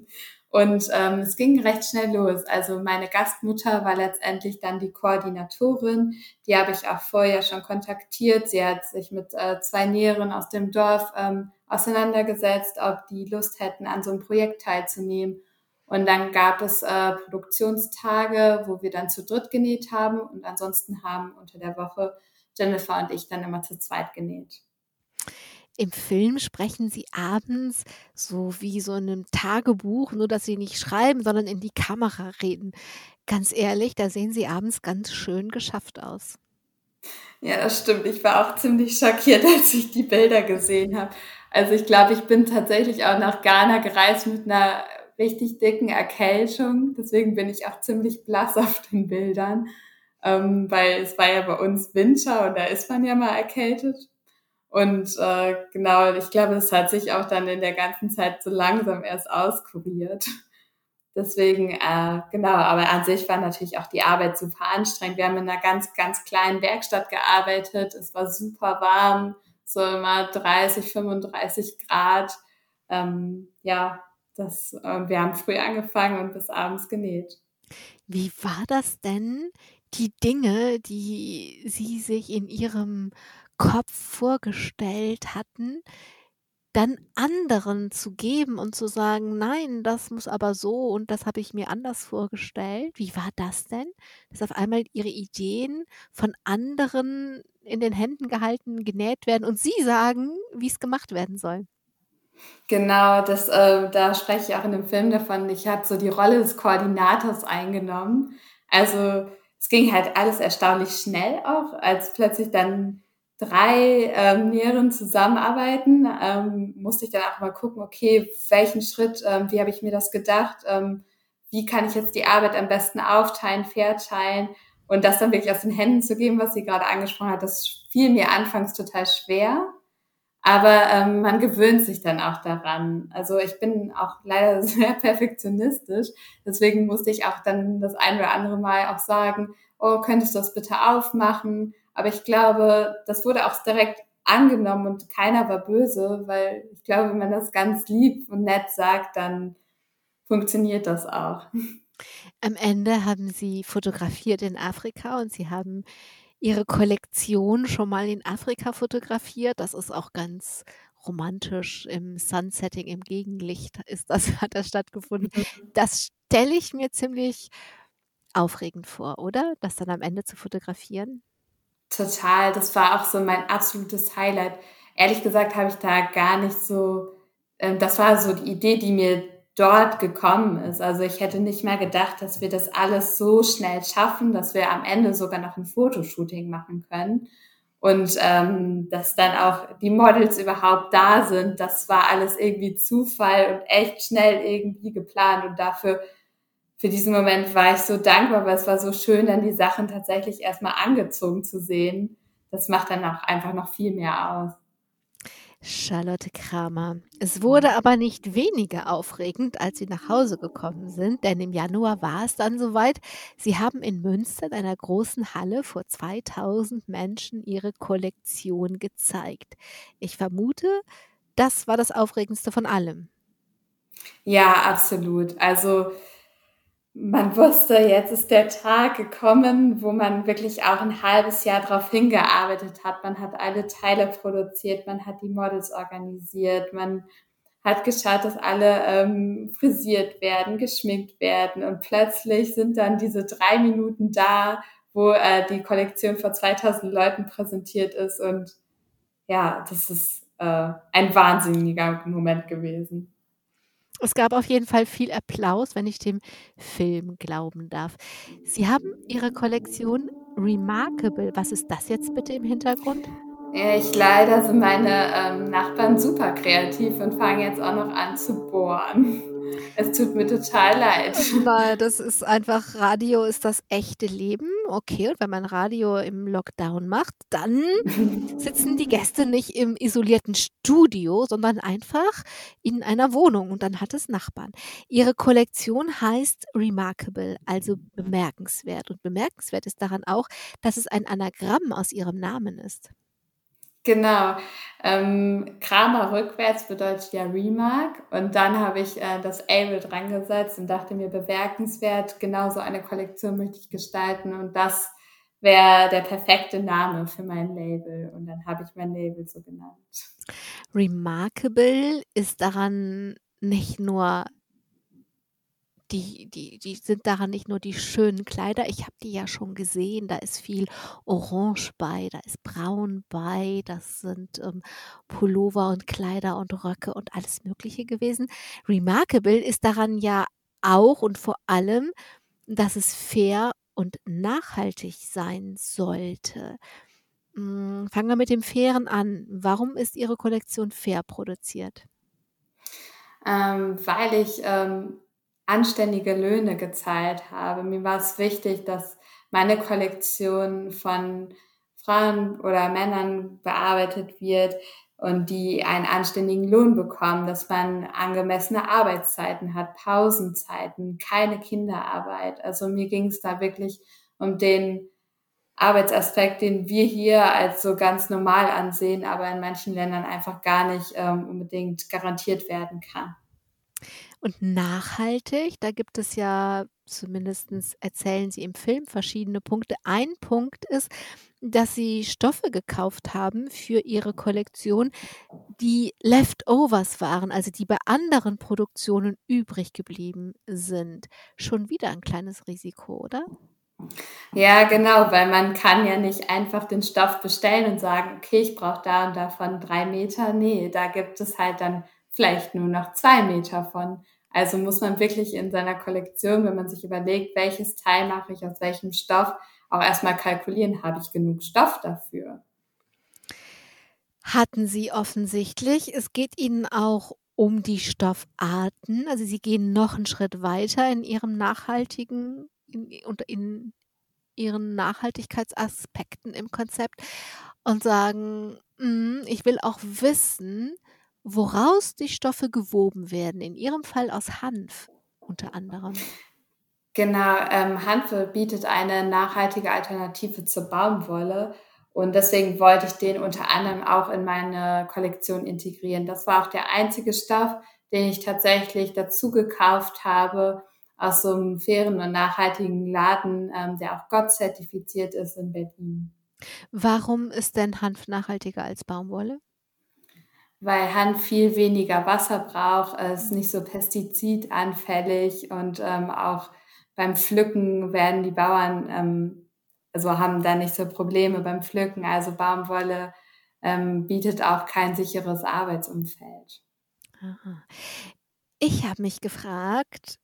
S3: Und ähm, es ging recht schnell los. Also meine Gastmutter war letztendlich dann die Koordinatorin. Die habe ich auch vorher schon kontaktiert. Sie hat sich mit äh, zwei Näheren aus dem Dorf ähm, auseinandergesetzt, ob die Lust hätten, an so einem Projekt teilzunehmen. Und dann gab es äh, Produktionstage, wo wir dann zu dritt genäht haben und ansonsten haben unter der Woche Jennifer und ich dann immer zu zweit genäht.
S2: Im Film sprechen Sie abends so wie so in einem Tagebuch, nur dass Sie nicht schreiben, sondern in die Kamera reden. Ganz ehrlich, da sehen Sie abends ganz schön geschafft aus.
S3: Ja, das stimmt. Ich war auch ziemlich schockiert, als ich die Bilder gesehen habe. Also ich glaube, ich bin tatsächlich auch nach Ghana gereist mit einer richtig dicken Erkältung. Deswegen bin ich auch ziemlich blass auf den Bildern, ähm, weil es war ja bei uns Winter und da ist man ja mal erkältet. Und äh, genau, ich glaube, das hat sich auch dann in der ganzen Zeit so langsam erst auskuriert. Deswegen, äh, genau, aber an sich war natürlich auch die Arbeit super anstrengend. Wir haben in einer ganz, ganz kleinen Werkstatt gearbeitet. Es war super warm, so immer 30, 35 Grad. Ähm, ja, das, äh, wir haben früh angefangen und bis abends genäht.
S2: Wie war das denn, die Dinge, die Sie sich in Ihrem Kopf vorgestellt hatten, dann anderen zu geben und zu sagen: „Nein, das muss aber so und das habe ich mir anders vorgestellt.“ Wie war das denn, dass auf einmal Ihre Ideen von anderen in den Händen gehalten, genäht werden und Sie sagen, wie es gemacht werden soll?
S3: Genau, das, äh, da spreche ich auch in dem Film davon. Ich habe so die Rolle des Koordinators eingenommen. Also es ging halt alles erstaunlich schnell auch, als plötzlich dann drei ähm, Näheren zusammenarbeiten, ähm, musste ich dann auch mal gucken, okay, welchen Schritt, ähm, wie habe ich mir das gedacht, ähm, wie kann ich jetzt die Arbeit am besten aufteilen, verteilen und das dann wirklich aus den Händen zu geben, was sie gerade angesprochen hat, das fiel mir anfangs total schwer. Aber ähm, man gewöhnt sich dann auch daran. Also ich bin auch leider sehr perfektionistisch. Deswegen musste ich auch dann das ein oder andere Mal auch sagen, oh, könntest du das bitte aufmachen? Aber ich glaube, das wurde auch direkt angenommen und keiner war böse, weil ich glaube, wenn man das ganz lieb und nett sagt, dann funktioniert das auch.
S2: Am Ende haben Sie fotografiert in Afrika und Sie haben Ihre Kollektion schon mal in Afrika fotografiert. Das ist auch ganz romantisch im Sunsetting, im Gegenlicht ist das hat das stattgefunden. Mhm. Das stelle ich mir ziemlich aufregend vor, oder? Das dann am Ende zu fotografieren?
S3: Total, das war auch so mein absolutes Highlight. Ehrlich gesagt habe ich da gar nicht so ähm, das war so die Idee, die mir dort gekommen ist. Also ich hätte nicht mehr gedacht, dass wir das alles so schnell schaffen, dass wir am Ende sogar noch ein Fotoshooting machen können. Und ähm, dass dann auch die Models überhaupt da sind, das war alles irgendwie Zufall und echt schnell irgendwie geplant. Und dafür für diesen Moment war ich so dankbar, weil es war so schön, dann die Sachen tatsächlich erstmal angezogen zu sehen. Das macht dann auch einfach noch viel mehr aus.
S2: Charlotte Kramer. Es wurde aber nicht weniger aufregend, als Sie nach Hause gekommen sind, denn im Januar war es dann soweit. Sie haben in Münster in einer großen Halle vor 2000 Menschen Ihre Kollektion gezeigt. Ich vermute, das war das Aufregendste von allem.
S3: Ja, absolut. Also man wusste, jetzt ist der Tag gekommen, wo man wirklich auch ein halbes Jahr darauf hingearbeitet hat. Man hat alle Teile produziert, man hat die Models organisiert, man hat geschaut, dass alle ähm, frisiert werden, geschminkt werden und plötzlich sind dann diese drei Minuten da, wo äh, die Kollektion vor 2000 Leuten präsentiert ist und ja, das ist äh, ein wahnsinniger Moment gewesen.
S2: Es gab auf jeden Fall viel Applaus, wenn ich dem Film glauben darf. Sie haben Ihre Kollektion Remarkable. Was ist das jetzt bitte im Hintergrund?
S3: Ich leider sind meine ähm, Nachbarn super kreativ und fangen jetzt auch noch an zu bohren. Es tut mir total leid.
S2: Nein, das ist einfach, Radio ist das echte Leben. Okay, und wenn man Radio im Lockdown macht, dann sitzen die Gäste nicht im isolierten Studio, sondern einfach in einer Wohnung und dann hat es Nachbarn. Ihre Kollektion heißt Remarkable, also bemerkenswert. Und bemerkenswert ist daran auch, dass es ein Anagramm aus ihrem Namen ist.
S3: Genau. Ähm, Kramer rückwärts bedeutet ja Remark. Und dann habe ich äh, das Able dran gesetzt und dachte mir, bemerkenswert, genau so eine Kollektion möchte ich gestalten. Und das wäre der perfekte Name für mein Label. Und dann habe ich mein Label so genannt.
S2: Remarkable ist daran nicht nur die, die, die sind daran nicht nur die schönen Kleider, ich habe die ja schon gesehen, da ist viel Orange bei, da ist Braun bei, das sind ähm, Pullover und Kleider und Röcke und alles Mögliche gewesen. Remarkable ist daran ja auch und vor allem, dass es fair und nachhaltig sein sollte. Hm, fangen wir mit dem Fairen an. Warum ist Ihre Kollektion fair produziert?
S3: Ähm, weil ich ähm, anständige Löhne gezahlt habe. Mir war es wichtig, dass meine Kollektion von Frauen oder Männern bearbeitet wird und die einen anständigen Lohn bekommen, dass man angemessene Arbeitszeiten hat, Pausenzeiten, keine Kinderarbeit. Also mir ging es da wirklich um den Arbeitsaspekt, den wir hier als so ganz normal ansehen, aber in manchen Ländern einfach gar nicht ähm, unbedingt garantiert werden kann.
S2: Und nachhaltig, da gibt es ja zumindest erzählen Sie im Film verschiedene Punkte. Ein Punkt ist, dass Sie Stoffe gekauft haben für Ihre Kollektion, die Leftovers waren, also die bei anderen Produktionen übrig geblieben sind. Schon wieder ein kleines Risiko, oder?
S3: Ja, genau, weil man kann ja nicht einfach den Stoff bestellen und sagen, okay, ich brauche da und davon drei Meter. Nee, da gibt es halt dann vielleicht nur noch zwei Meter von. Also muss man wirklich in seiner Kollektion, wenn man sich überlegt, welches Teil mache ich aus welchem Stoff, auch erstmal kalkulieren, habe ich genug Stoff dafür.
S2: Hatten Sie offensichtlich. Es geht Ihnen auch um die Stoffarten. Also Sie gehen noch einen Schritt weiter in Ihrem nachhaltigen in, und in Ihren Nachhaltigkeitsaspekten im Konzept und sagen, mm, ich will auch wissen, woraus die Stoffe gewoben werden. In Ihrem Fall aus Hanf unter anderem.
S3: Genau, ähm, Hanf bietet eine nachhaltige Alternative zur Baumwolle. Und deswegen wollte ich den unter anderem auch in meine Kollektion integrieren. Das war auch der einzige Stoff, den ich tatsächlich dazu gekauft habe aus so einem fairen und nachhaltigen Laden, ähm, der auch Gott zertifiziert ist in Berlin.
S2: Warum ist denn Hanf nachhaltiger als Baumwolle?
S3: Weil Hanf viel weniger Wasser braucht, es ist nicht so pestizidanfällig und ähm, auch beim Pflücken werden die Bauern, ähm, also haben da nicht so Probleme beim Pflücken. Also Baumwolle ähm, bietet auch kein sicheres Arbeitsumfeld.
S2: Aha. Ich habe mich gefragt,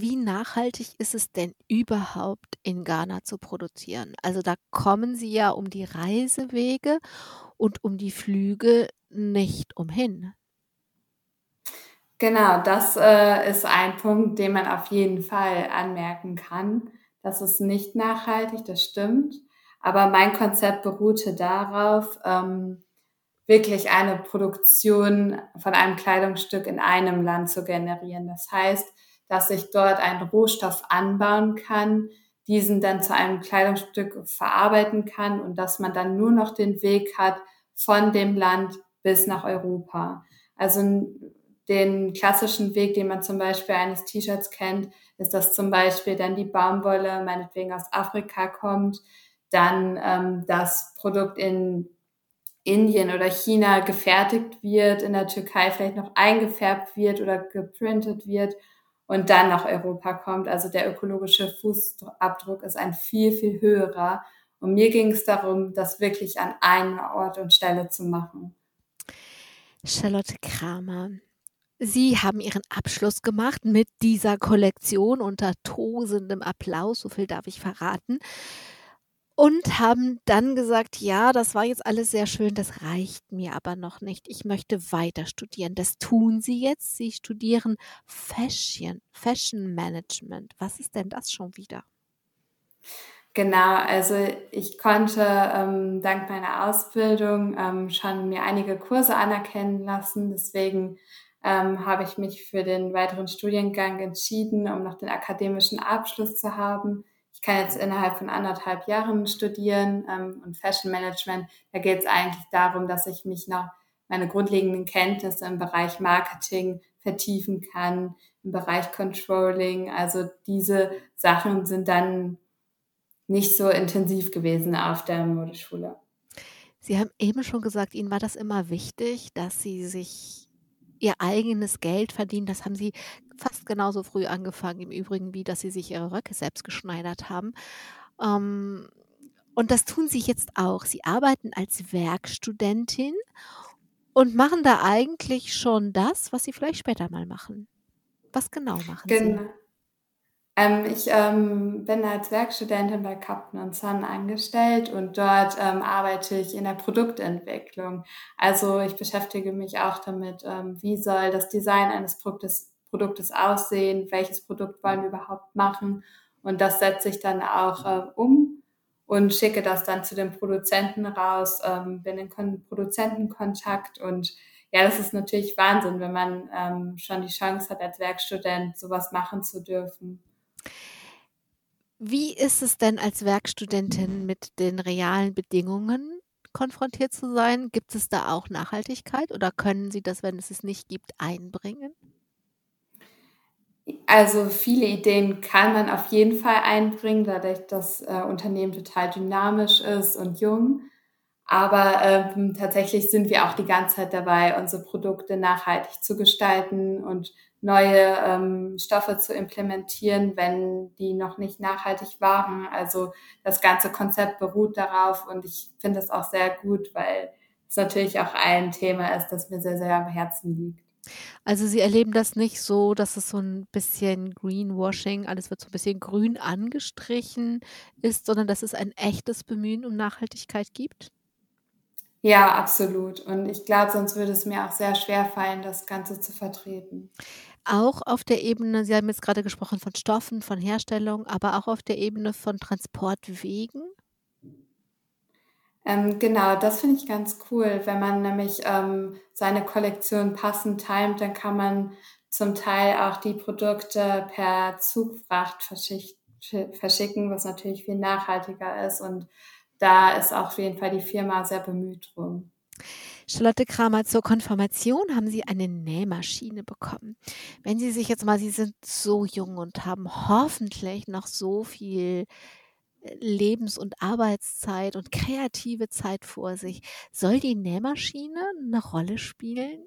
S2: wie nachhaltig ist es denn überhaupt in Ghana zu produzieren? Also da kommen Sie ja um die Reisewege und um die Flüge nicht umhin.
S3: Genau, das äh, ist ein Punkt, den man auf jeden Fall anmerken kann. Das ist nicht nachhaltig, das stimmt. Aber mein Konzept beruhte darauf, ähm, wirklich eine Produktion von einem Kleidungsstück in einem Land zu generieren. Das heißt, dass ich dort einen Rohstoff anbauen kann, diesen dann zu einem Kleidungsstück verarbeiten kann und dass man dann nur noch den Weg hat von dem Land bis nach Europa. Also den klassischen Weg, den man zum Beispiel eines T-Shirts kennt, ist, dass zum Beispiel dann die Baumwolle meinetwegen aus Afrika kommt, dann ähm, das Produkt in Indien oder China gefertigt wird, in der Türkei vielleicht noch eingefärbt wird oder geprintet wird und dann nach Europa kommt. Also der ökologische Fußabdruck ist ein viel, viel höherer. Und mir ging es darum, das wirklich an einem Ort und Stelle zu machen.
S2: Charlotte Kramer, Sie haben Ihren Abschluss gemacht mit dieser Kollektion unter tosendem Applaus, so viel darf ich verraten. Und haben dann gesagt: „Ja, das war jetzt alles sehr schön, das reicht mir aber noch nicht. Ich möchte weiter studieren.“ Das tun Sie jetzt. Sie studieren Fashion Fashion Management. Was ist denn das schon wieder?
S3: Genau, also ich konnte, ähm, dank meiner Ausbildung, ähm, schon mir einige Kurse anerkennen lassen. Deswegen, ähm, habe ich mich für den weiteren Studiengang entschieden, um noch den akademischen Abschluss zu haben kann jetzt innerhalb von anderthalb Jahren studieren ähm, und Fashion Management, da geht es eigentlich darum, dass ich mich noch meine grundlegenden Kenntnisse im Bereich Marketing vertiefen kann, im Bereich Controlling. Also diese Sachen sind dann nicht so intensiv gewesen auf der Modeschule.
S2: Sie haben eben schon gesagt, Ihnen war das immer wichtig, dass Sie sich Ihr eigenes Geld verdienen. Das haben Sie fast genauso früh angefangen, im Übrigen, wie dass Sie sich Ihre Röcke selbst geschneidert haben. Ähm, und das tun Sie jetzt auch. Sie arbeiten als Werkstudentin und machen da eigentlich schon das, was Sie vielleicht später mal machen. Was genau machen Sie?
S3: Genau. Ähm, ich ähm, bin als Werkstudentin bei Captain Son angestellt und dort ähm, arbeite ich in der Produktentwicklung. Also ich beschäftige mich auch damit, ähm, wie soll das Design eines Produktes, Produktes aussehen, welches Produkt wollen wir überhaupt machen und das setze ich dann auch äh, um und schicke das dann zu den Produzenten raus, ähm, bin in Kon Produzentenkontakt und ja, das ist natürlich Wahnsinn, wenn man ähm, schon die Chance hat, als Werkstudent sowas machen zu dürfen.
S2: Wie ist es denn als Werkstudentin mit den realen Bedingungen konfrontiert zu sein? Gibt es da auch Nachhaltigkeit oder können Sie das, wenn es es nicht gibt, einbringen?
S3: Also viele Ideen kann man auf jeden Fall einbringen, dadurch, dass äh, Unternehmen total dynamisch ist und jung. Aber ähm, tatsächlich sind wir auch die ganze Zeit dabei, unsere Produkte nachhaltig zu gestalten und neue ähm, Stoffe zu implementieren, wenn die noch nicht nachhaltig waren. Also das ganze Konzept beruht darauf und ich finde es auch sehr gut, weil es natürlich auch ein Thema ist, das mir sehr, sehr am Herzen liegt.
S2: Also Sie erleben das nicht so, dass es so ein bisschen Greenwashing, alles wird so ein bisschen grün angestrichen ist, sondern dass es ein echtes Bemühen um Nachhaltigkeit gibt?
S3: Ja, absolut. Und ich glaube, sonst würde es mir auch sehr schwer fallen, das Ganze zu vertreten.
S2: Auch auf der Ebene Sie haben jetzt gerade gesprochen von Stoffen, von Herstellung, aber auch auf der Ebene von Transportwegen?
S3: Ähm, genau, das finde ich ganz cool. Wenn man nämlich, ähm, seine Kollektion passend timet, dann kann man zum Teil auch die Produkte per Zugfracht verschicken, was natürlich viel nachhaltiger ist und da ist auf jeden Fall die Firma sehr bemüht drum.
S2: Charlotte Kramer, zur Konfirmation haben Sie eine Nähmaschine bekommen. Wenn Sie sich jetzt mal Sie sind so jung und haben hoffentlich noch so viel Lebens und Arbeitszeit und kreative Zeit vor sich. Soll die Nähmaschine eine Rolle spielen?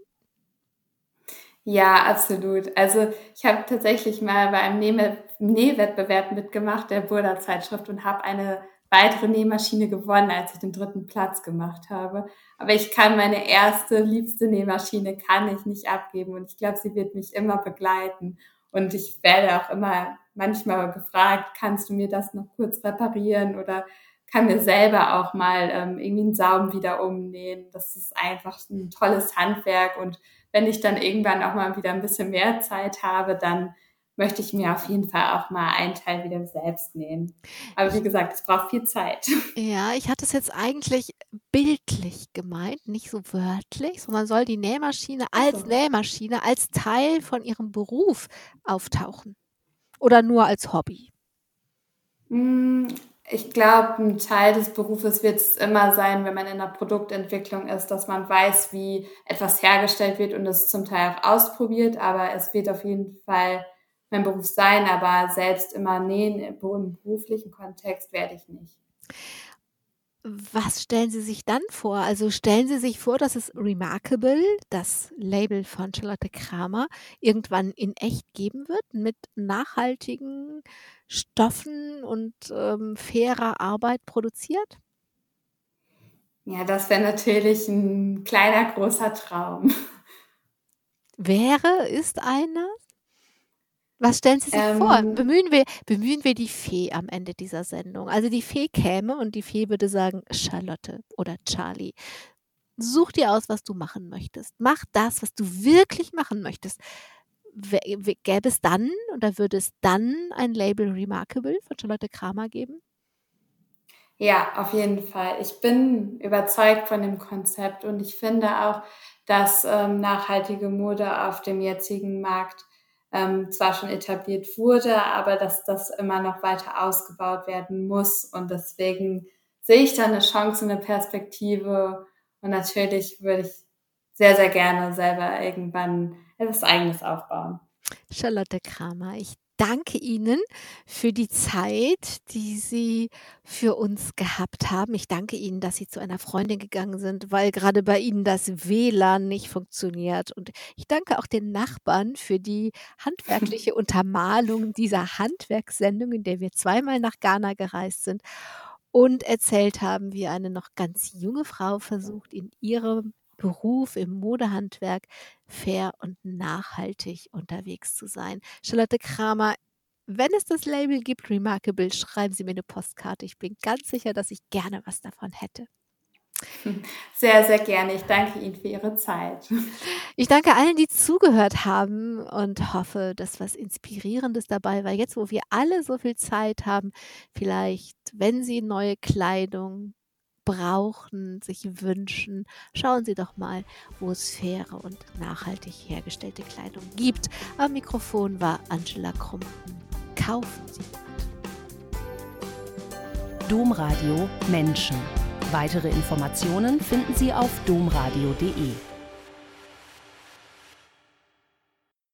S3: Ja, absolut. Also, ich habe tatsächlich mal bei einem Nähme Nähwettbewerb mitgemacht der Burda Zeitschrift und habe eine weitere Nähmaschine gewonnen, als ich den dritten Platz gemacht habe. Aber ich kann meine erste, liebste Nähmaschine kann ich nicht abgeben und ich glaube, sie wird mich immer begleiten. Und ich werde auch immer manchmal gefragt, kannst du mir das noch kurz reparieren oder kann mir selber auch mal ähm, irgendwie einen Saum wieder umnähen. Das ist einfach ein tolles Handwerk und wenn ich dann irgendwann auch mal wieder ein bisschen mehr Zeit habe, dann möchte ich mir auf jeden Fall auch mal einen Teil wieder selbst nähen. Aber wie gesagt, es braucht viel Zeit.
S2: Ja, ich hatte es jetzt eigentlich bildlich gemeint, nicht so wörtlich, sondern soll die Nähmaschine als
S3: so.
S2: Nähmaschine, als Teil von ihrem Beruf auftauchen? Oder nur als Hobby?
S3: Hm, ich glaube, ein Teil des Berufes wird es immer sein, wenn man in der Produktentwicklung ist, dass man weiß, wie etwas hergestellt wird und es zum Teil auch ausprobiert, aber es wird auf jeden Fall mein Beruf sein, aber selbst immer nähen im beruflichen Kontext werde ich nicht.
S2: Was stellen Sie sich dann vor? Also stellen Sie sich vor, dass es Remarkable, das Label von Charlotte Kramer, irgendwann in echt geben wird mit nachhaltigen Stoffen und ähm, fairer Arbeit produziert?
S3: Ja, das wäre natürlich ein kleiner, großer Traum.
S2: Wäre, ist einer? Was stellen Sie sich vor?
S3: Ähm,
S2: Bemühen wir, bemühen wir die Fee am Ende dieser Sendung. Also die Fee käme und die Fee würde sagen, Charlotte oder Charlie, such dir aus, was du machen möchtest. Mach das, was du wirklich machen möchtest. Gäbe es dann oder würde es dann ein Label Remarkable von Charlotte Kramer geben?
S3: Ja, auf jeden Fall. Ich bin überzeugt von dem Konzept und ich finde auch, dass ähm, nachhaltige Mode auf dem jetzigen Markt ähm, zwar schon etabliert wurde, aber dass das immer noch weiter ausgebaut werden muss. Und deswegen sehe ich da eine Chance, eine Perspektive. Und natürlich würde ich sehr, sehr gerne selber irgendwann etwas Eigenes aufbauen.
S2: Charlotte Kramer, ich danke Ihnen für die Zeit, die Sie für uns gehabt haben. Ich danke Ihnen, dass Sie zu einer Freundin gegangen sind, weil gerade bei Ihnen das WLAN nicht funktioniert. Und ich danke auch den Nachbarn für die handwerkliche Untermalung dieser Handwerkssendung, in der wir zweimal nach Ghana gereist sind und erzählt haben, wie eine noch ganz junge Frau versucht, in ihrem Beruf im Modehandwerk fair und nachhaltig unterwegs zu sein. Charlotte Kramer, wenn es das Label gibt, Remarkable, schreiben Sie mir eine Postkarte. Ich bin ganz sicher, dass ich gerne was davon hätte.
S3: Sehr, sehr gerne. Ich danke Ihnen für Ihre Zeit.
S2: Ich danke allen, die zugehört haben und hoffe, dass was Inspirierendes dabei war. Jetzt, wo wir alle so viel Zeit haben, vielleicht, wenn Sie neue Kleidung brauchen, sich wünschen, schauen Sie doch mal, wo es faire und nachhaltig hergestellte Kleidung gibt. Am Mikrofon war Angela Krumpen. Kaufen Sie.
S4: Domradio Menschen. Weitere Informationen finden Sie auf domradio.de.